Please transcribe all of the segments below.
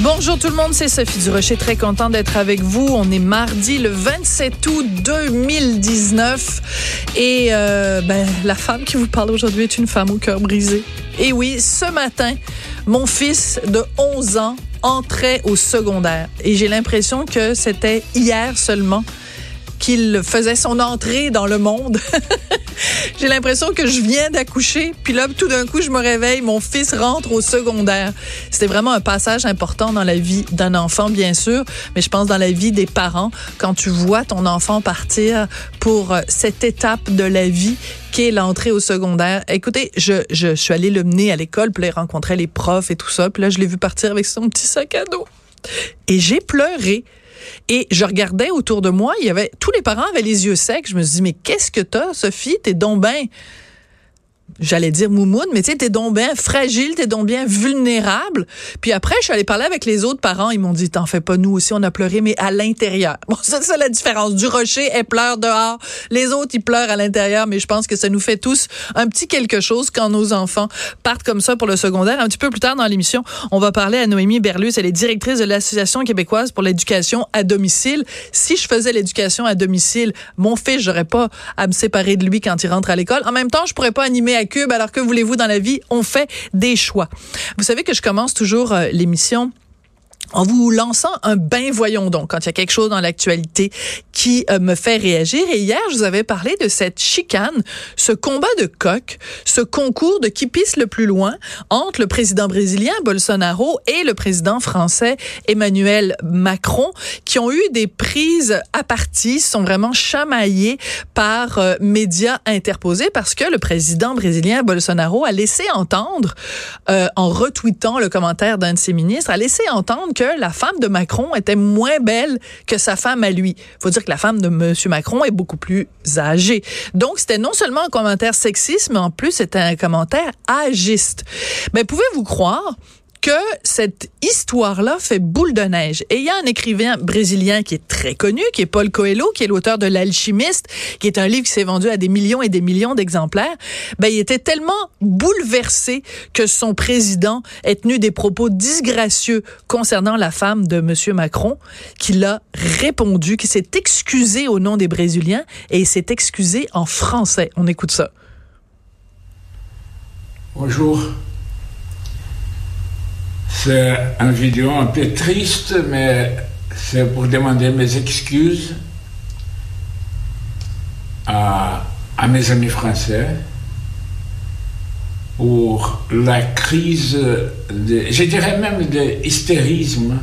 Bonjour tout le monde, c'est Sophie Durocher, très content d'être avec vous. On est mardi le 27 août 2019 et euh, ben, la femme qui vous parle aujourd'hui est une femme au cœur brisé. Et oui, ce matin, mon fils de 11 ans entrait au secondaire et j'ai l'impression que c'était hier seulement qu'il faisait son entrée dans le monde. J'ai l'impression que je viens d'accoucher, puis là, tout d'un coup, je me réveille, mon fils rentre au secondaire. C'était vraiment un passage important dans la vie d'un enfant, bien sûr, mais je pense dans la vie des parents, quand tu vois ton enfant partir pour euh, cette étape de la vie qui est l'entrée au secondaire. Écoutez, je, je, suis allée le mener à l'école, puis là, il rencontrait les profs et tout ça, puis là, je l'ai vu partir avec son petit sac à dos. Et j'ai pleuré. Et je regardais autour de moi, il y avait tous les parents avaient les yeux secs. Je me suis dit mais qu'est-ce que t'as, Sophie? T'es donc j'allais dire moumoune, mais tu sais, t'es donc bien fragile, t'es donc bien vulnérable. Puis après, je suis allée parler avec les autres parents. Ils m'ont dit, t'en fais pas, nous aussi, on a pleuré, mais à l'intérieur. Bon, c'est ça la différence. Du rocher, elle pleure dehors. Les autres, ils pleurent à l'intérieur, mais je pense que ça nous fait tous un petit quelque chose quand nos enfants partent comme ça pour le secondaire. Un petit peu plus tard dans l'émission, on va parler à Noémie Berlus. Elle est directrice de l'Association québécoise pour l'éducation à domicile. Si je faisais l'éducation à domicile, mon fils, j'aurais pas à me séparer de lui quand il rentre à l'école. En même temps, je pourrais pas animer Alors que voulez-vous dans la vie? On fait des choix. Vous savez que je commence toujours euh, l'émission en vous lançant un bain voyons donc quand il y a quelque chose dans l'actualité qui euh, me fait réagir. Et hier je vous avais parlé de cette chicane ce combat de coq ce concours de qui pisse le plus loin entre le président brésilien Bolsonaro et le président français Emmanuel Macron qui ont eu des prises à partie sont vraiment chamaillés par euh, médias interposés parce que le président brésilien Bolsonaro a laissé entendre euh, en retweetant le commentaire d'un de ses ministres a laissé entendre que la femme de Macron était moins belle que sa femme à lui. Faut dire que la femme de M. Macron est beaucoup plus âgée. Donc, c'était non seulement un commentaire sexiste, mais en plus, c'était un commentaire agiste. Mais pouvez-vous croire que cette histoire-là fait boule de neige. Et il y a un écrivain brésilien qui est très connu, qui est Paul Coelho, qui est l'auteur de L'Alchimiste, qui est un livre qui s'est vendu à des millions et des millions d'exemplaires. Ben, il était tellement bouleversé que son président ait tenu des propos disgracieux concernant la femme de M. Macron, qu'il a répondu, qu'il s'est excusé au nom des Brésiliens et il s'est excusé en français. On écoute ça. Bonjour. C'est une vidéo un peu triste, mais c'est pour demander mes excuses à, à, mes amis français pour la crise, je dirais même de hystérisme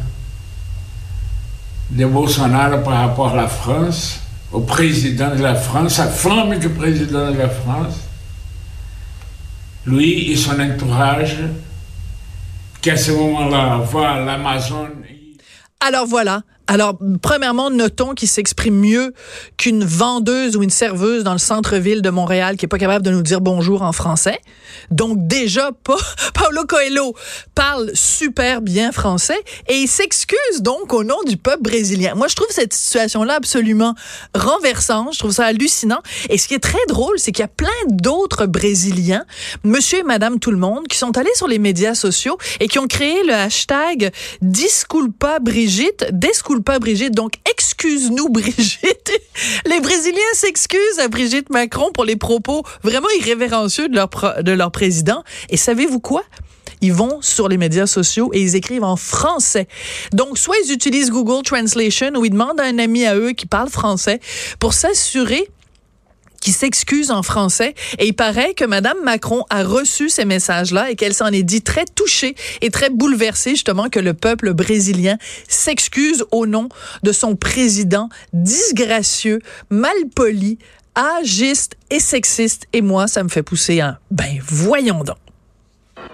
de Bolsonaro par rapport à la France, au président de la France, sa femme du président de la France, lui et son entourage qu'à ce moment-là, voir l'Amazon. Alors voilà, alors, premièrement, notons qu'il s'exprime mieux qu'une vendeuse ou une serveuse dans le centre-ville de Montréal qui est pas capable de nous dire bonjour en français. Donc, déjà, pas, Paulo Coelho parle super bien français et il s'excuse donc au nom du peuple brésilien. Moi, je trouve cette situation-là absolument renversante. Je trouve ça hallucinant. Et ce qui est très drôle, c'est qu'il y a plein d'autres Brésiliens, monsieur et madame tout le monde, qui sont allés sur les médias sociaux et qui ont créé le hashtag Disculpa Brigitte, pas Brigitte. Donc, excuse-nous, Brigitte. Les Brésiliens s'excusent à Brigitte Macron pour les propos vraiment irrévérencieux de leur, de leur président. Et savez-vous quoi? ils vont sur les médias sociaux et ils écrivent en français. Donc, soit ils utilisent Google Translation ou ils demandent à un ami à eux qui parle français pour s'assurer qui s'excuse en français. Et il paraît que Madame Macron a reçu ces messages-là et qu'elle s'en est dit très touchée et très bouleversée justement que le peuple brésilien s'excuse au nom de son président disgracieux, malpoli, agiste et sexiste. Et moi, ça me fait pousser un ben voyons donc.